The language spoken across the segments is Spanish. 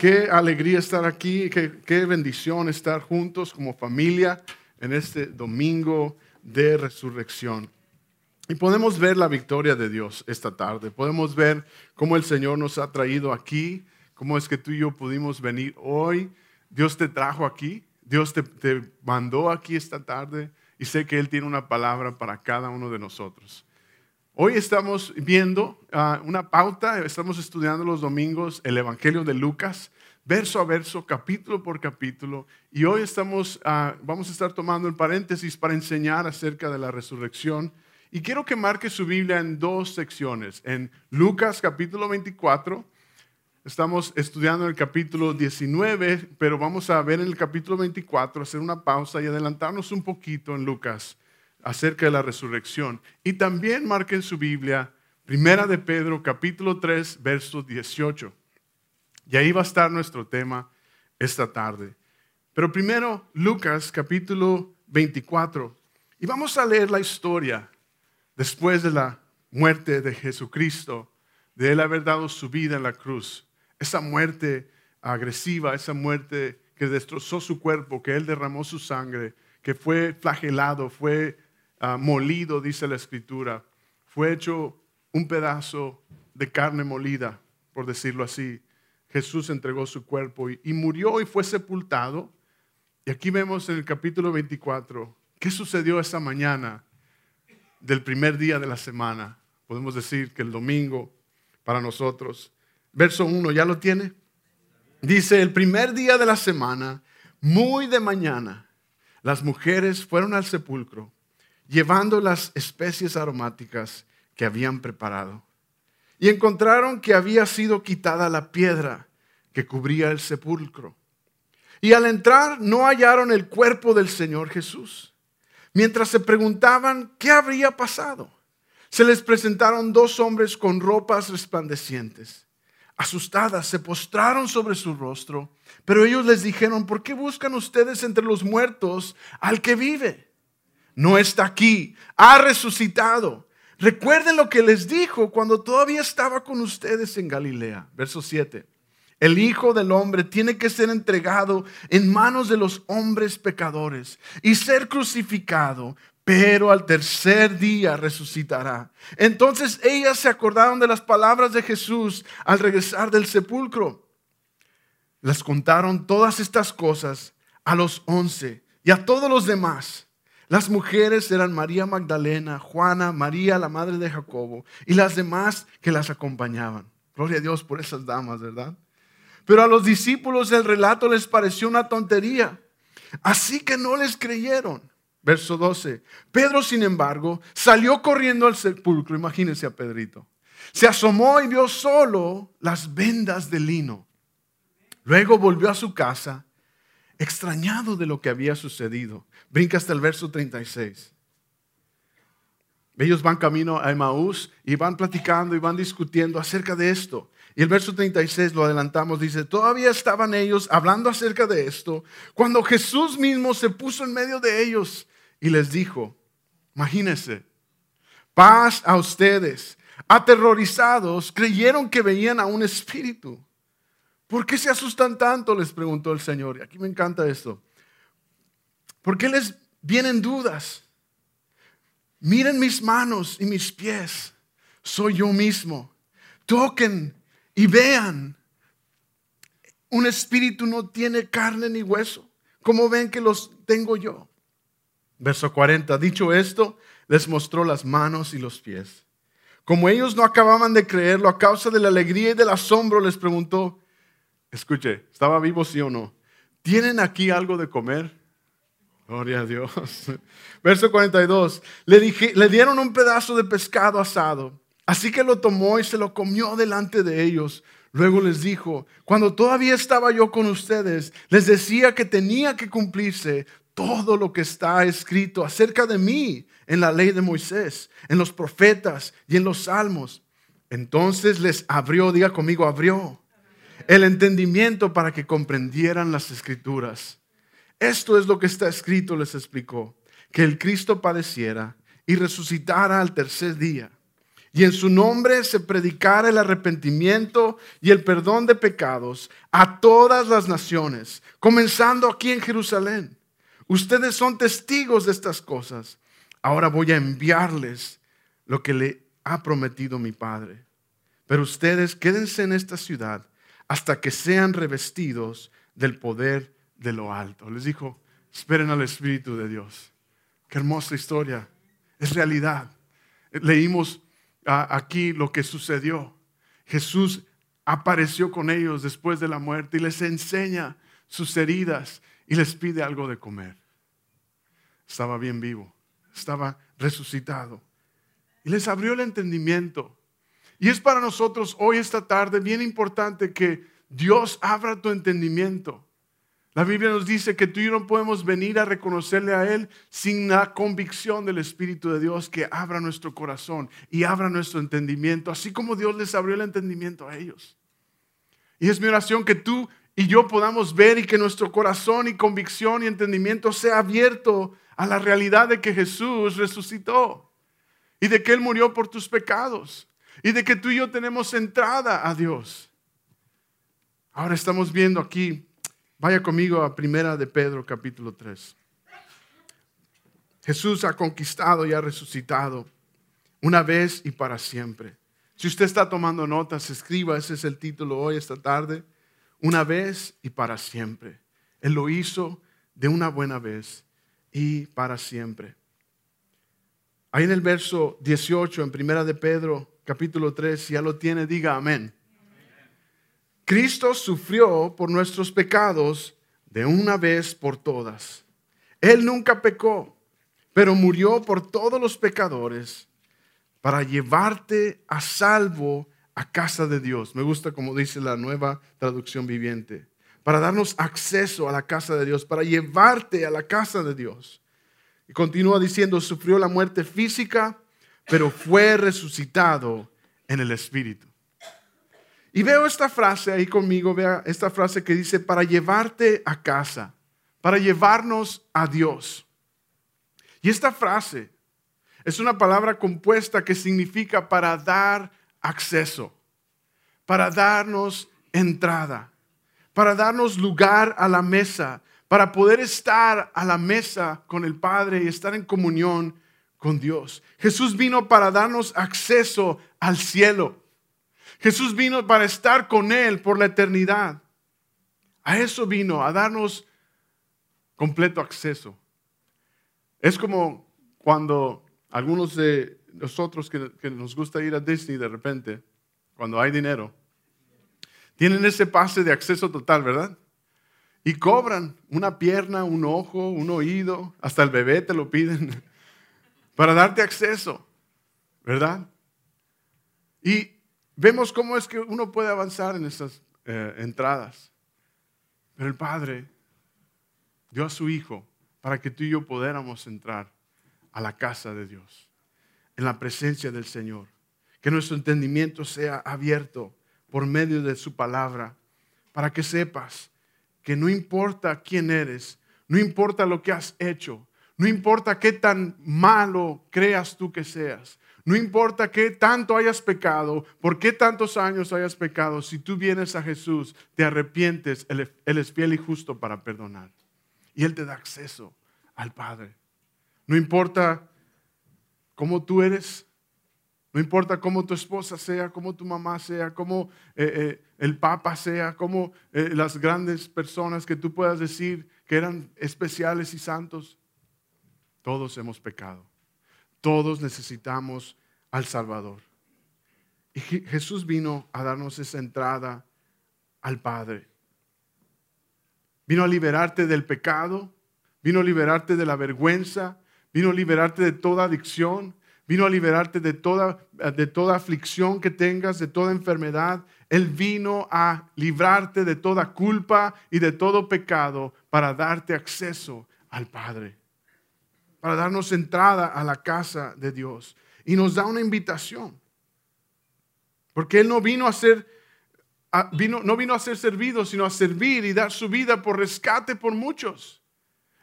Qué alegría estar aquí, qué, bendición estar juntos como familia en este domingo de resurrección. Y podemos ver la victoria de Dios esta tarde. Podemos ver cómo el Señor nos ha traído aquí, cómo es que tú y yo pudimos venir hoy. Dios te trajo aquí, Dios te, te mandó aquí esta tarde y sé que Él tiene una palabra para cada uno de nosotros. Hoy estamos viendo ah, una pauta, estamos estudiando los domingos el Evangelio de Lucas, verso a verso, capítulo por capítulo, y hoy estamos, ah, vamos a estar tomando el paréntesis para enseñar acerca de la resurrección. Y quiero que marque su Biblia en dos secciones. En Lucas capítulo 24, estamos estudiando el capítulo 19, pero vamos a ver en el capítulo 24, hacer una pausa y adelantarnos un poquito en Lucas acerca de la resurrección. Y también marquen su Biblia, Primera de Pedro, capítulo 3, verso 18. Y ahí va a estar nuestro tema esta tarde. Pero primero, Lucas, capítulo 24. Y vamos a leer la historia después de la muerte de Jesucristo, de él haber dado su vida en la cruz. Esa muerte agresiva, esa muerte que destrozó su cuerpo, que él derramó su sangre, que fue flagelado, fue Ah, molido, dice la escritura. Fue hecho un pedazo de carne molida, por decirlo así. Jesús entregó su cuerpo y, murió y fue sepultado. Y aquí vemos en el capítulo 24 qué sucedió esa mañana del primer día de la semana. Podemos decir que el domingo para nosotros. Verso 1, ¿ya lo tiene? Dice, el primer día de la semana, muy de mañana, las mujeres fueron al sepulcro llevando las especies aromáticas que habían preparado. Y encontraron que había sido quitada la piedra que cubría el sepulcro. Y al entrar no hallaron el cuerpo del Señor Jesús. Mientras se preguntaban qué habría pasado, se les presentaron dos hombres con ropas resplandecientes. Asustadas, se postraron sobre su rostro, pero ellos les dijeron, ¿por qué buscan ustedes entre los muertos al que vive? no está aquí, ha resucitado. Recuerden lo que les dijo cuando todavía estaba con ustedes en Galilea. Verso 7. El Hijo del Hombre tiene que ser entregado en manos de los hombres pecadores y ser crucificado, pero al tercer día resucitará. Entonces ellas se acordaron de las palabras de Jesús al regresar del sepulcro. Les contaron todas estas cosas a los once y a todos los demás. Las mujeres eran María Magdalena, Juana, María, la madre de Jacobo, y las demás que las acompañaban. Gloria a Dios por esas damas, ¿verdad? Pero a los discípulos el relato les pareció una tontería, así que no les creyeron. Verso 12. Pedro, sin embargo, salió corriendo al sepulcro, imagínense a Pedrito. Se asomó y vio solo las vendas de lino. Luego volvió a su casa extrañado de lo que había sucedido. Brinca hasta el verso 36. Ellos van camino a Emaús y van platicando y van discutiendo acerca de esto. Y el verso 36 lo adelantamos, dice, todavía estaban ellos hablando acerca de esto cuando Jesús mismo se puso en medio de ellos y les dijo, imagínense, paz a ustedes. Aterrorizados, creyeron que veían a un espíritu. ¿Por qué se asustan tanto? les preguntó el Señor. Y aquí me encanta esto. ¿Por qué les vienen dudas? Miren mis manos y mis pies. Soy yo mismo. Toquen y vean. Un espíritu no tiene carne ni hueso. ¿Cómo ven que los tengo yo? Verso 40. Dicho esto, les mostró las manos y los pies. Como ellos no acababan de creerlo a causa de la alegría y del asombro, les preguntó, Escuche, ¿estaba vivo sí o no? ¿Tienen aquí algo de comer? Gloria a Dios. Verso 42. Le, dije, le dieron un pedazo de pescado asado. Así que lo tomó y se lo comió delante de ellos. Luego les dijo, cuando todavía estaba yo con ustedes, les decía que tenía que cumplirse todo lo que está escrito acerca de mí en la ley de Moisés, en los profetas y en los salmos. Entonces les abrió, diga conmigo, abrió el entendimiento para que comprendieran las escrituras. Esto es lo que está escrito, les explicó, que el Cristo padeciera y resucitara al tercer día y en su nombre se predicara el arrepentimiento y el perdón de pecados a todas las naciones, comenzando aquí en Jerusalén. Ustedes son testigos de estas cosas. Ahora voy a enviarles lo que le ha prometido mi Padre. Pero ustedes quédense en esta ciudad hasta que sean revestidos del poder de lo alto. Les dijo, esperen al Espíritu de Dios. Qué hermosa historia. Es realidad. Leímos aquí lo que sucedió. Jesús apareció con ellos después de la muerte y les enseña sus heridas y les pide algo de comer. Estaba bien vivo, estaba resucitado. Y les abrió el entendimiento. Y es para nosotros hoy, esta tarde, bien importante que Dios abra tu entendimiento. La Biblia nos dice que tú y yo no podemos venir a reconocerle a Él sin la convicción del Espíritu de Dios que abra nuestro corazón y abra nuestro entendimiento, así como Dios les abrió el entendimiento a ellos. Y es mi oración que tú y yo podamos ver y que nuestro corazón y convicción y entendimiento sea abierto a la realidad de que Jesús resucitó y de que Él murió por tus pecados y de que tú y yo tenemos entrada a Dios. Ahora estamos viendo aquí Vaya conmigo a Primera de Pedro capítulo 3. Jesús ha conquistado y ha resucitado una vez y para siempre. Si usted está tomando notas, escriba, ese es el título hoy, esta tarde. Una vez y para siempre. Él lo hizo de una buena vez y para siempre. Ahí en el verso 18, en Primera de Pedro, capítulo 3, si ya lo tiene, diga amén. Cristo sufrió por nuestros pecados de una vez por todas. Él nunca pecó, pero murió por todos los pecadores para llevarte a salvo a casa de Dios. Me gusta como dice la nueva traducción viviente. Para darnos acceso a la casa de Dios, para llevarte a la casa de Dios. Y continúa diciendo, sufrió la muerte física, pero fue resucitado en el Espíritu. Y veo esta frase ahí conmigo, vea esta frase que dice, para llevarte a casa, para llevarnos a Dios. Y esta frase es una palabra compuesta que significa para dar acceso, para darnos entrada, para darnos lugar a la mesa, para poder estar a la mesa con el Padre y estar en comunión con Dios. Jesús vino para darnos acceso al cielo. Jesús vino para estar con Él por la eternidad. A eso vino, a darnos completo acceso. Es como cuando algunos de nosotros que, nos gusta ir a Disney de repente, cuando hay dinero, tienen ese pase de acceso total, ¿verdad? Y cobran una pierna, un ojo, un oído, hasta el bebé te lo piden para darte acceso, ¿verdad? Y vemos cómo es que uno puede avanzar en esas eh, entradas. Pero el Padre dio a su Hijo para que tú y yo pudiéramos entrar a la casa de Dios, en la presencia del Señor. Que nuestro entendimiento sea abierto por medio de su palabra, para que sepas que no importa quién eres, no importa lo que has hecho, no importa qué tan malo creas tú que seas, no importa qué tanto hayas pecado, por qué tantos años hayas pecado, si tú vienes a Jesús, te arrepientes, Él, es fiel y justo para perdonar. Y Él te da acceso al Padre. No importa cómo tú eres, no importa cómo tu esposa sea, cómo tu mamá sea, cómo eh, eh, el Papa sea, cómo eh, las grandes personas que tú puedas decir que eran especiales y santos, todos hemos pecado. Todos necesitamos al Salvador. Y Jesús vino a darnos esa entrada al Padre. Vino a liberarte del pecado, vino a liberarte de la vergüenza, vino a liberarte de toda adicción, vino a liberarte de toda, de toda aflicción que tengas, de toda enfermedad. Él vino a librarte de toda culpa y de todo pecado para darte acceso al Padre para darnos entrada a la casa de Dios. Y nos da una invitación. Porque Él no vino a ser, vino, no vino a ser servido, sino a servir y dar su vida por rescate por muchos.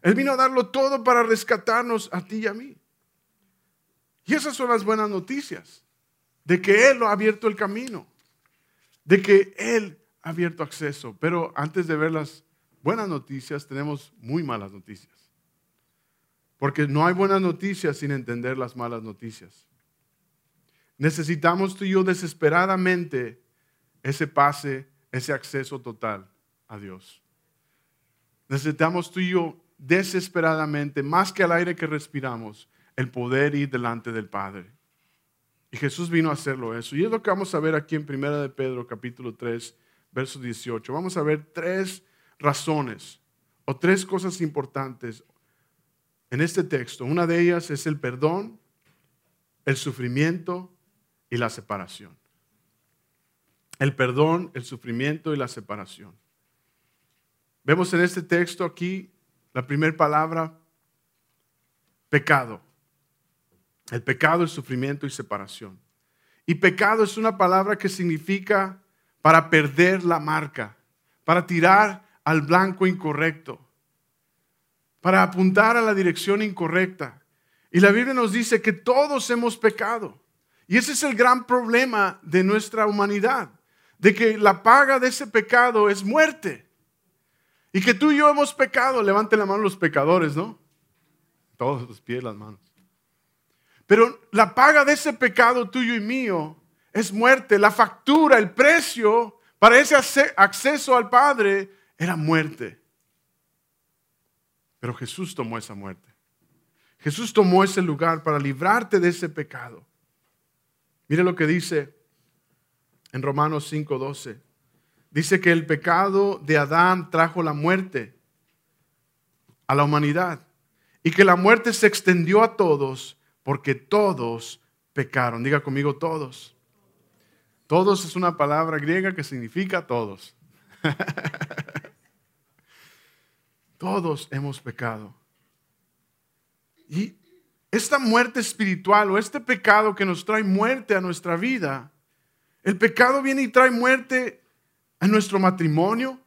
Él vino a darlo todo para rescatarnos a ti y a mí. Y esas son las buenas noticias. de que Él ha abierto el camino, de que Él ha abierto acceso. Pero antes de ver las buenas noticias, tenemos muy malas noticias. Porque no hay buenas noticias sin entender las malas noticias. Necesitamos tú y yo desesperadamente ese pase, ese acceso total a Dios. Necesitamos tú y yo desesperadamente, más que al aire que respiramos, el poder ir delante del Padre. Y Jesús vino a hacerlo eso. Y es lo que vamos a ver aquí en Primera de Pedro, capítulo 3, verso 18. Vamos a ver tres razones o tres cosas importantes en este texto. Una de ellas es el perdón, el sufrimiento y la separación. El perdón, el sufrimiento y la separación. Vemos en este texto aquí la primera palabra, pecado. El pecado es sufrimiento y separación. Y pecado es una palabra que significa para perder la marca, para tirar al blanco incorrecto, para apuntar a la dirección incorrecta. Y la Biblia nos dice que todos hemos pecado. Y ese es el gran problema de nuestra humanidad, de que la paga de ese pecado es muerte. Y que tú y yo hemos pecado. Levanten la mano los pecadores, ¿no? Todos los pies, las manos. Pero la paga de ese pecado tuyo y mío es muerte. La factura, el precio para ese acceso al Padre era muerte. Pero Jesús tomó esa muerte. Jesús tomó ese lugar para librarte de ese pecado. Mire lo que dice en Romanos 5:12. Dice que el pecado de Adán trajo la muerte a la humanidad y que la muerte se extendió a todos porque todos pecaron. Diga conmigo todos. Todos es una palabra griega que significa todos. todos hemos pecado. Y esta muerte espiritual o este pecado que nos trae muerte a nuestra vida, el pecado viene y trae muerte en nuestro matrimonio,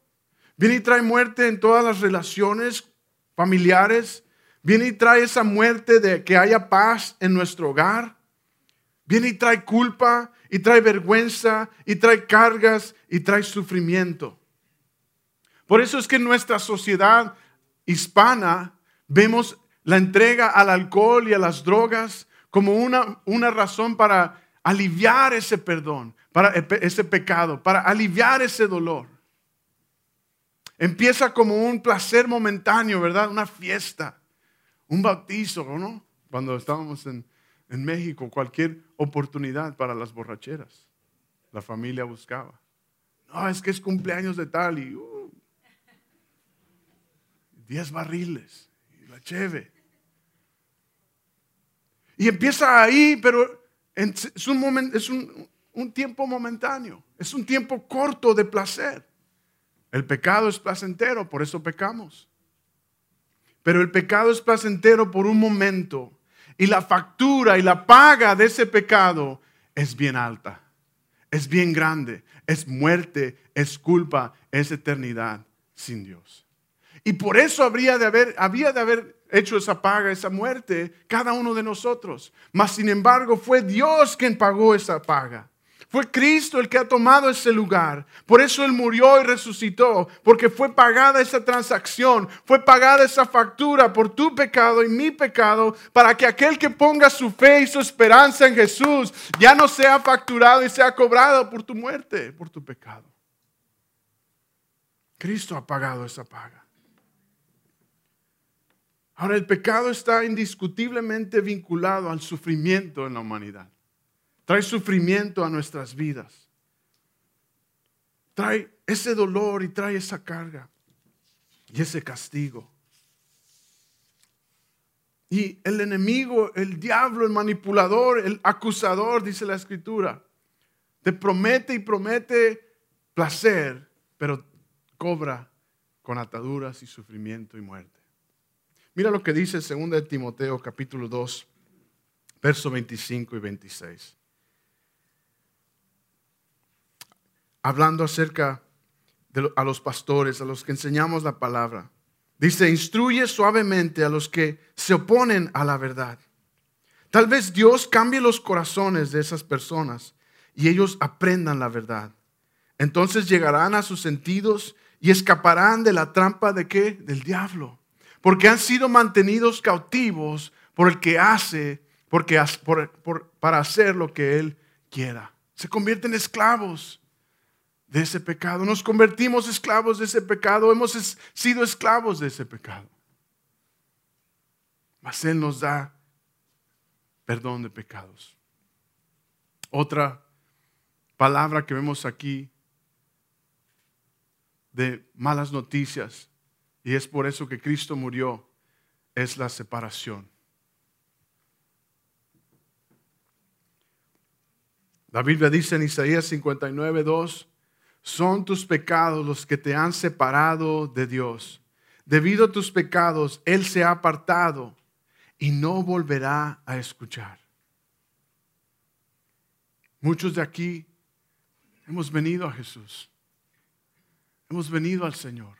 viene y trae muerte en todas las relaciones familiares, viene y trae esa muerte de que haya paz en nuestro hogar, viene y trae culpa y trae vergüenza y trae cargas y trae sufrimiento. Por eso es que en nuestra sociedad hispana vemos la entrega al alcohol y a las drogas como una, una razón para aliviar ese perdón, para ese pecado, para aliviar ese dolor. Empieza como un placer momentáneo, ¿verdad? Una fiesta, un bautizo, ¿no? Cuando estábamos en, México, cualquier oportunidad para las borracheras, la familia buscaba. No, es que es cumpleaños de tal y uh, diez barriles y la cheve. Y empieza ahí, pero es un, momento, es un tiempo momentáneo, es un tiempo corto de placer. El pecado es placentero, por eso pecamos. Pero el pecado es placentero por un momento y la factura y la paga de ese pecado es bien alta, es bien grande, es muerte, es culpa, es eternidad sin Dios. Y por eso habría de haber, había de haber hecho esa paga, esa muerte, cada uno de nosotros. Mas sin embargo fue Dios quien pagó esa paga. Fue Cristo el que ha tomado ese lugar. Por eso Él murió y resucitó, porque fue pagada esa transacción, fue pagada esa factura por tu pecado y mi pecado, para que aquel que ponga su fe y su esperanza en Jesús ya no sea facturado y sea cobrado por tu muerte, por tu pecado. Cristo ha pagado esa paga. Ahora el pecado está indiscutiblemente vinculado al sufrimiento en la humanidad. Trae sufrimiento a nuestras vidas. Trae ese dolor y trae esa carga y ese castigo. Y el enemigo, el diablo, el manipulador, el acusador, dice la escritura, te promete y promete placer, pero cobra con ataduras y sufrimiento y muerte. Mira lo que dice 2 Timoteo capítulo 2, verso 25 y 26. Hablando acerca de a los pastores, a los que enseñamos la palabra. Dice, instruye suavemente a los que se oponen a la verdad. Tal vez Dios cambie los corazones de esas personas y ellos aprendan la verdad. Entonces llegarán a sus sentidos y escaparán de la trampa de qué? Del diablo. Porque han sido mantenidos cautivos por el que hace, porque, para hacer lo que él quiera. Se convierten en esclavos de ese pecado. Nos convertimos esclavos de ese pecado. Hemos sido esclavos de ese pecado. Mas Él nos da perdón de pecados. Otra palabra que vemos aquí de malas noticias, y es por eso que Cristo murió, es la separación. La Biblia dice en Isaías 59, 2, son tus pecados los que te han separado de Dios. Debido a tus pecados, Él se ha apartado y no volverá a escuchar. Muchos de aquí hemos venido a Jesús. Hemos venido al Señor.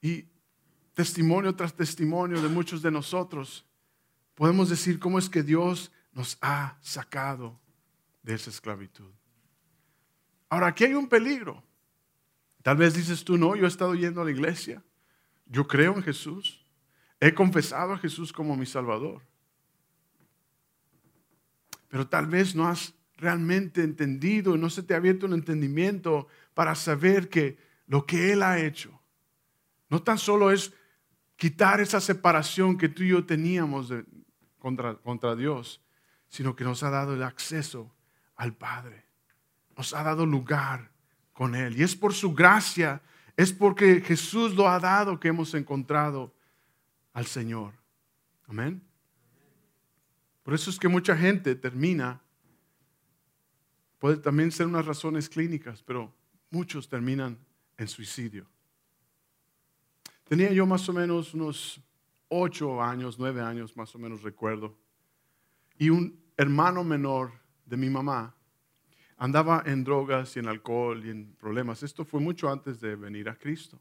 Y testimonio tras testimonio de muchos de nosotros, podemos decir cómo es que Dios nos ha sacado de esa esclavitud. Ahora, aquí hay un peligro. Tal vez dices tú, no, yo he estado yendo a la iglesia, yo creo en Jesús, he confesado a Jesús como mi Salvador. Pero tal vez no has realmente entendido, no se te ha abierto un entendimiento para saber que lo que Él ha hecho no tan solo es quitar esa separación que tú y yo teníamos contra, contra Dios, sino que nos ha dado el acceso al Padre. Nos ha dado lugar con Él. Y es por su gracia, es porque Jesús lo ha dado que hemos encontrado al Señor. Amén. Por eso es que mucha gente termina, puede también ser unas razones clínicas, pero muchos terminan en suicidio. Tenía yo más o menos unos ocho años, nueve años más o menos recuerdo. Y un hermano menor de mi mamá andaba en drogas y en alcohol y en problemas. Esto fue mucho antes de venir a Cristo.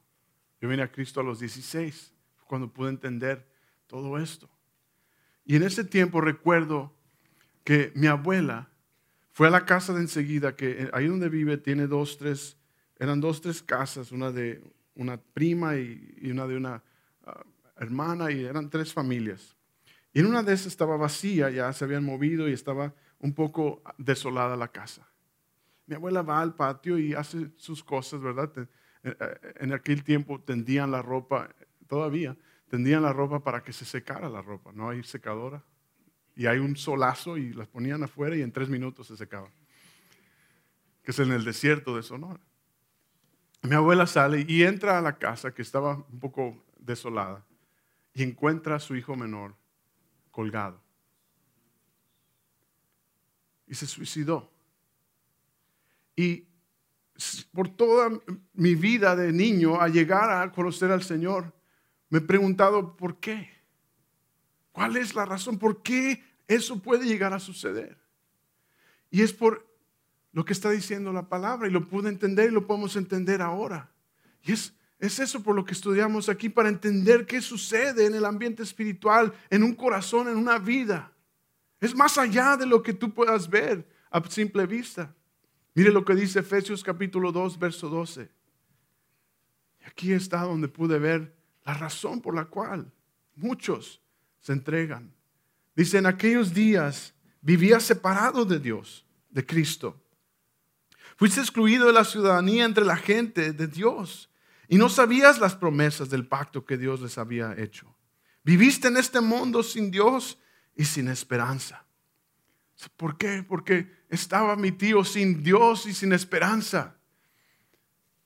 Yo vine a Cristo a los 16, cuando pude entender todo esto. Y en ese tiempo recuerdo que mi abuela fue a la casa de enseguida, que eh, ahí donde vive tiene dos, tres, eran dos, tres casas, una de una prima y, una de una ah, hermana, y eran tres familias. Y en una de esas estaba vacía, ya se habían movido y estaba un poco desolada la casa. Mi abuela va al patio y hace sus cosas, ¿verdad? Eh, eh, en aquel tiempo tendían la ropa, todavía, tendían la ropa para que se secara la ropa, no hay secadora. Y hay un solazo y las ponían afuera y en tres minutos se secaba. Que es en el desierto de Sonora. Mi abuela sale y entra a la casa que estaba un poco desolada y encuentra a su hijo menor colgado. Y se suicidó. Y por toda mi vida de niño, a llegar a conocer al Señor, me he preguntado por qué. ¿Cuál es la razón? ¿Por qué eso puede llegar a suceder? Y es por lo que está diciendo la palabra y lo pude entender y lo podemos entender ahora. Y es, es eso por lo que estudiamos aquí, para entender qué sucede en el ambiente espiritual, en un corazón, en una vida. Es más allá de lo que tú puedas ver a simple vista. Mire lo que dice Efesios capítulo 2, verso 12. Y aquí está donde pude ver la razón por la cual muchos se entregan. Dice, en aquellos días vivías separado de Dios, de Cristo. Fuiste excluido de la ciudadanía entre la gente de Dios y no sabías las promesas del pacto que Dios les había hecho. Viviste en este mundo sin Dios y sin esperanza. ¿Por qué? Porque estaba mi tío sin Dios y sin esperanza.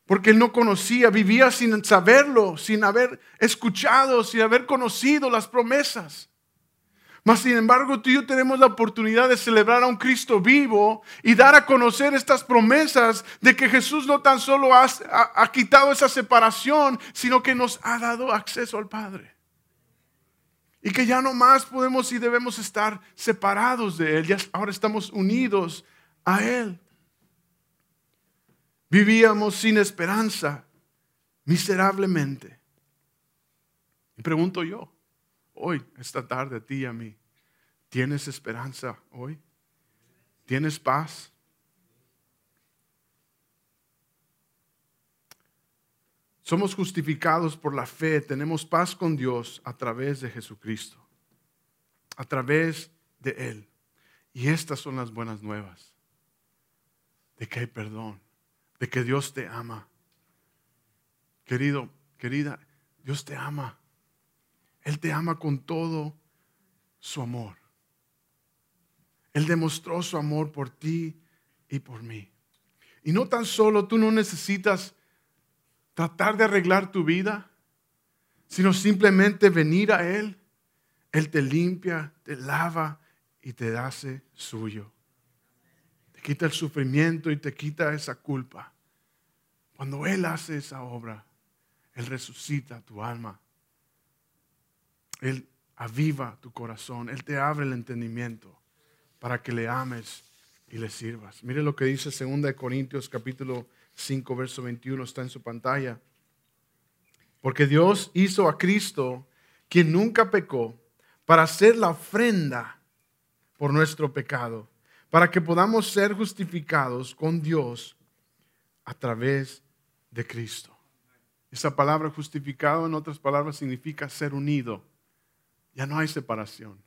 Porque él no conocía, vivía sin saberlo, sin haber escuchado, sin haber conocido las promesas. Mas sin embargo, tú y yo tenemos la oportunidad de celebrar a un Cristo vivo y dar a conocer estas promesas de que Jesús no tan solo ha, ha quitado esa separación, sino que nos ha dado acceso al Padre. Y que ya no más podemos y debemos estar separados de Él. Ya ahora estamos unidos a Él. Vivíamos sin esperanza, miserablemente. Y pregunto yo, hoy, esta tarde, a ti y a mí, ¿Tienes esperanza hoy? ¿Tienes paz? Somos justificados por la fe, tenemos paz con Dios a través de Jesucristo, a través de Él. Y estas son las buenas nuevas, de que hay perdón, de que Dios te ama. Querido, querida, Dios te ama. Él te ama con todo su amor. Él demostró su amor por ti y por mí. Y no tan solo tú no necesitas tratar de arreglar tu vida, sino simplemente venir a Él. Él te limpia, te lava y te hace suyo. Te quita el sufrimiento y te quita esa culpa. Cuando Él hace esa obra, Él resucita tu alma. Él aviva tu corazón. Él te abre el entendimiento para que le ames y le sirvas. Mire lo que dice 2 Corintios capítulo 5, verso 21, está en su pantalla. Porque Dios hizo a Cristo, quien nunca pecó, para hacer la ofrenda por nuestro pecado, para que podamos ser justificados con Dios a través de Cristo. Esa palabra justificado, en otras palabras, significa ser unido. Ya no hay separación.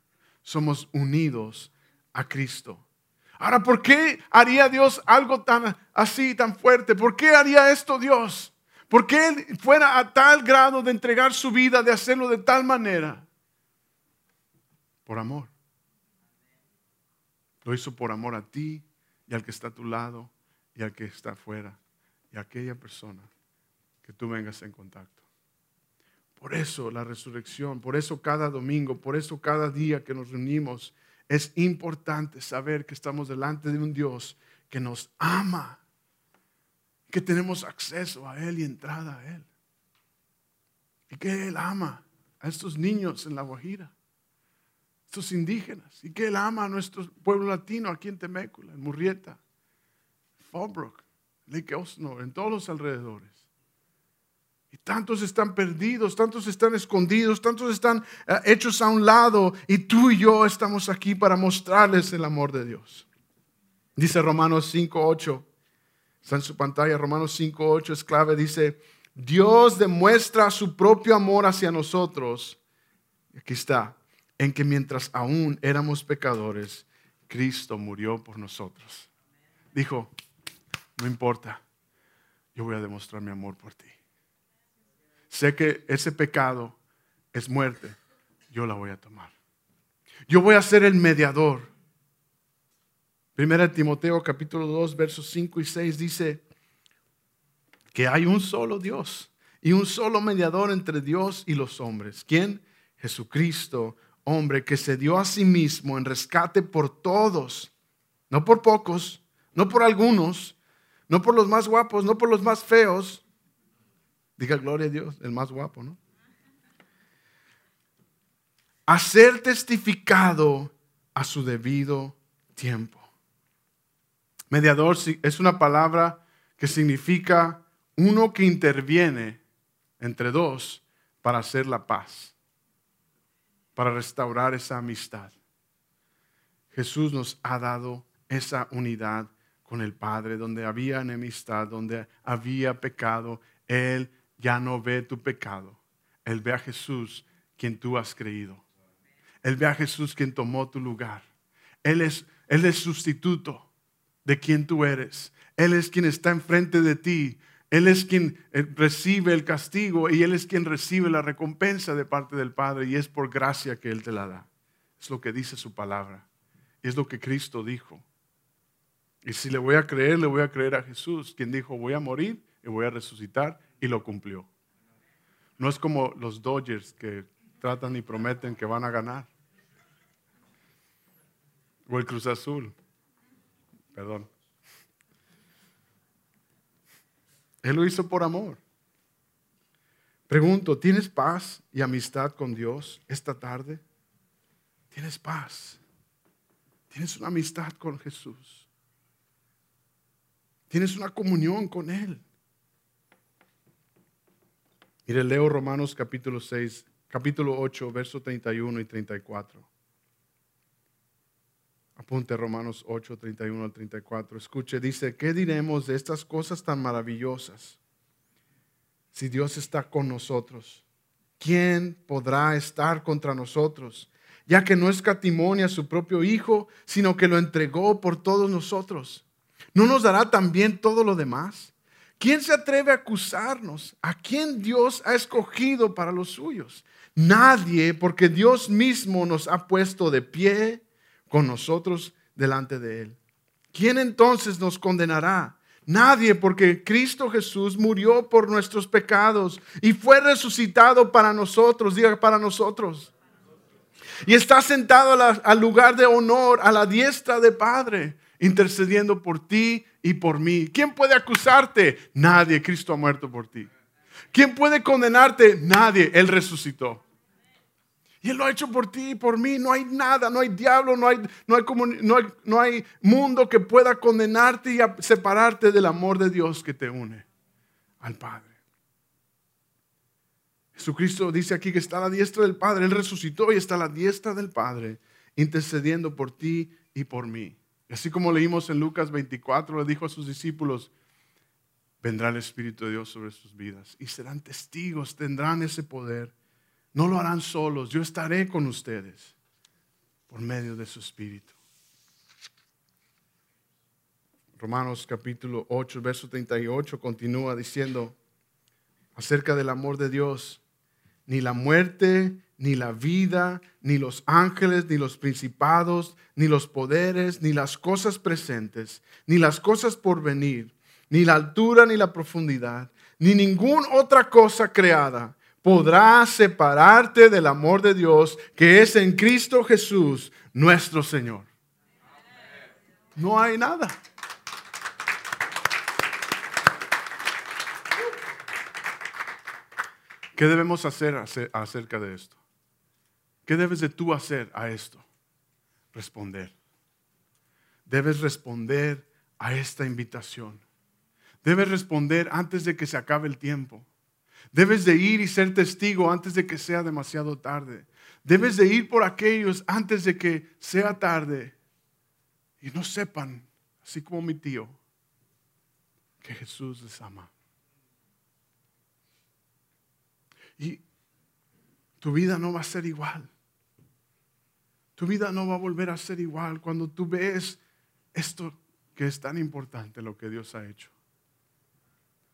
Somos unidos a Cristo. Ahora, ¿por qué haría Dios algo tan así, tan fuerte? ¿Por qué haría esto Dios? ¿Por qué Él fuera a tal grado de entregar su vida, de hacerlo de tal manera? Por amor. Lo hizo por amor a ti y al que está a tu lado y al que está afuera y a aquella persona que tú vengas en contacto. Por eso la resurrección, por eso cada domingo, por eso cada día que nos reunimos es importante saber que estamos delante de un Dios que nos ama, que tenemos acceso a Él y entrada a Él. Y que Él ama a estos niños en La Guajira, estos indígenas, y que Él ama a nuestro pueblo latino aquí en Temécula, en Murrieta, Fallbrook, Lake Osno, en todos los alrededores. Y tantos están perdidos, tantos están escondidos, tantos están eh, hechos a un lado. Y tú y yo estamos aquí para mostrarles el amor de Dios. Dice Romanos 5.8. Está en su pantalla, Romanos 5.8 es clave. Dice, Dios demuestra su propio amor hacia nosotros. Aquí está. En que mientras aún éramos pecadores, Cristo murió por nosotros. Dijo, no importa, yo voy a demostrar mi amor por ti sé que ese pecado es muerte, yo la voy a tomar. Yo voy a ser el mediador. Primera Timoteo capítulo 2 versos 5 y 6 dice que hay un solo Dios y un solo mediador entre Dios y los hombres. ¿Quién? Jesucristo, hombre que se dio a sí mismo en rescate por todos, no por pocos, no por algunos, no por los más guapos, no por los más feos, Diga gloria a Dios, el más guapo, ¿no? A ser testificado a su debido tiempo. Mediador es una palabra que significa uno que interviene entre dos para hacer la paz, para restaurar esa amistad. Jesús nos ha dado esa unidad con el Padre, donde había enemistad, donde había pecado, Él ya no ve tu pecado. Él ve a Jesús quien tú has creído. Él ve a Jesús quien tomó tu lugar. Él es, él es sustituto de quien tú eres. Él es quien está enfrente de ti. Él es quien eh, recibe el castigo y Él es quien recibe la recompensa de parte del Padre y es por gracia que Él te la da. Es lo que dice su palabra. Es lo que Cristo dijo. Y si le voy a creer, le voy a creer a Jesús, quien dijo, voy a morir y voy a resucitar y lo cumplió. No es como los Dodgers que tratan y prometen que van a ganar. O el Cruz Azul. Perdón. Él lo hizo por amor. Pregunto, ¿tienes paz y amistad con Dios esta tarde? ¿Tienes paz? ¿Tienes una amistad con Jesús? ¿Tienes una comunión con Él? Mire, leo Romanos capítulo 6, capítulo 8, verso 31 y 34. Apunte Romanos 8, 31 al 34. Escuche, dice, ¿qué diremos de estas cosas tan maravillosas? Si Dios está con nosotros, ¿quién podrá estar contra nosotros? Ya que no escatimonia a su propio Hijo, sino que lo entregó por todos nosotros. ¿No nos dará también todo lo demás? ¿Quién se atreve a acusarnos? ¿A quién Dios ha escogido para los suyos? Nadie, porque Dios mismo nos ha puesto de pie con nosotros delante de Él. ¿Quién entonces nos condenará? Nadie, porque Cristo Jesús murió por nuestros pecados y fue resucitado para nosotros, diga para nosotros. Y está sentado al lugar de honor, a la diestra de Padre, intercediendo por ti y por mí. ¿Quién puede acusarte? Nadie, Cristo ha muerto por ti. ¿Quién puede condenarte? Nadie, Él resucitó. Y Él lo ha hecho por ti y por mí. No hay nada, no hay diablo, no hay, no hay, no hay, mundo que pueda condenarte y separarte del amor de Dios que te une al Padre. Jesucristo dice aquí que está a la diestra del Padre. Él resucitó y está a la diestra del Padre, intercediendo por ti y por mí. Así como leímos en Lucas 24, le dijo a sus discípulos, vendrá el Espíritu de Dios sobre sus vidas y serán testigos, tendrán ese poder. No lo harán solos, yo estaré con ustedes por medio de su Espíritu. Romanos capítulo 8, verso 38 continúa diciendo acerca del amor de Dios, ni la muerte, ni la vida, ni los ángeles, ni los principados, ni los poderes, ni las cosas presentes, ni las cosas por venir, ni la altura, ni la profundidad, ni ninguna otra cosa creada podrá separarte del amor de Dios que es en Cristo Jesús, nuestro Señor. No hay nada. ¿Qué debemos hacer acerca de esto? ¿Qué debes de tú hacer a esto? Responder. Debes responder a esta invitación. Debes responder antes de que se acabe el tiempo. Debes de ir y ser testigo antes de que sea demasiado tarde. Debes de ir por aquellos antes de que sea tarde y no sepan, así como mi tío, que Jesús les ama. Y tu vida no va a ser igual. Tu vida no va a volver a ser igual cuando tú ves esto que es tan importante, lo que Dios ha hecho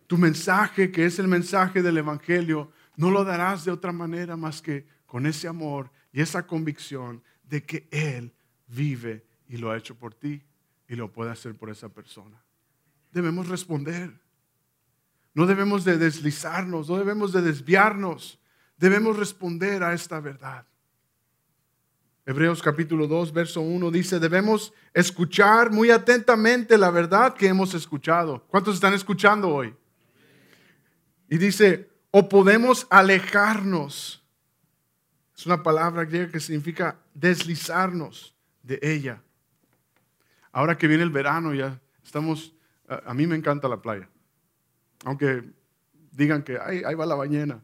tu mensaje, que es el mensaje del Evangelio, no lo darás de otra manera más que con ese amor y esa convicción de que Él vive y lo ha hecho por ti y lo puede hacer por esa persona. Debemos responder. No debemos de deslizarnos, no debemos de desviarnos. Debemos responder a esta verdad. Hebreos capítulo 2, verso 1 dice, debemos escuchar muy atentamente la verdad que hemos escuchado. ¿Cuántos están escuchando hoy? Y dice, o podemos alejarnos. Es una palabra griega que significa deslizarnos de ella. Ahora que viene el verano, ya estamos, a, mí me encanta la playa. Aunque digan que ahí, va la ballena.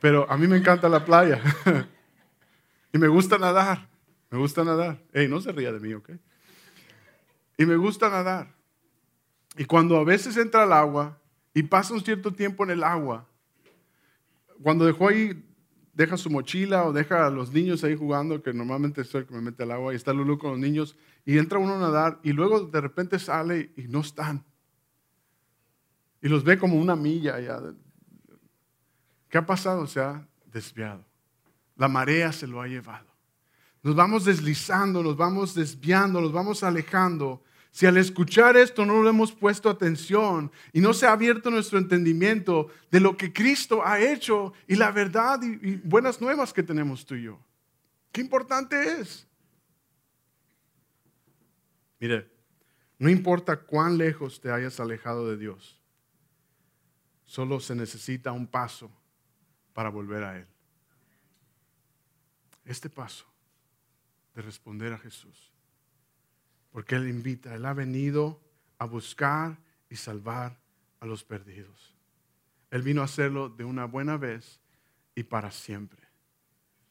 Pero a mí me encanta la playa. y me gusta nadar. Me gusta nadar. Ey, no se ría de mí, ¿ok? Y me gusta nadar. Y cuando a veces entra al agua, y pasa un cierto tiempo en el agua. Cuando dejó ahí, deja su mochila o deja a los niños ahí jugando, que normalmente soy el que me mete al agua, y está Lulu con los niños, y entra uno a nadar, y luego de repente sale y no están. Y los ve como una milla allá. ¿Qué ha pasado? Se ha desviado. La marea se lo ha llevado. Nos vamos deslizando, nos vamos desviando, nos vamos alejando si al escuchar esto no le hemos puesto atención y no se ha abierto nuestro entendimiento de lo que Cristo ha hecho y la verdad y, buenas nuevas que tenemos tú y yo. Qué importante es. Mire, no importa cuán lejos te hayas alejado de Dios, solo se necesita un paso para volver a Él. Este paso de responder a Jesús porque Él invita, Él ha venido a buscar y salvar a los perdidos. Él vino a hacerlo de una buena vez y para siempre.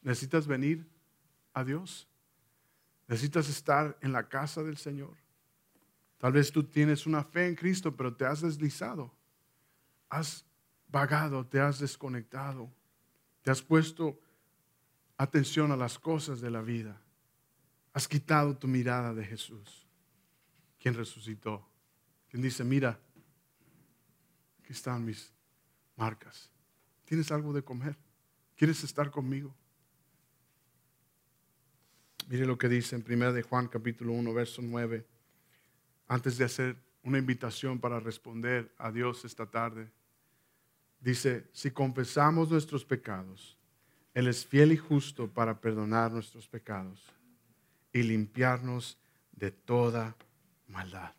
¿Necesitas venir a Dios? Necesitas estar en la casa del Señor. Tal vez tú tienes una fe en Cristo, pero te has deslizado. Has vagado, te has desconectado. Te has puesto atención a las cosas de la vida. Has quitado tu mirada de Jesús, quien resucitó. Quien dice, mira, aquí están mis marcas. ¿Tienes algo de comer? ¿Quieres estar conmigo? Mire lo que dice en 1 de Juan capítulo 1, verso 9. Antes de hacer una invitación para responder a Dios esta tarde, dice, si confesamos nuestros pecados, Él es fiel y justo para perdonar nuestros pecados y limpiarnos de toda maldad.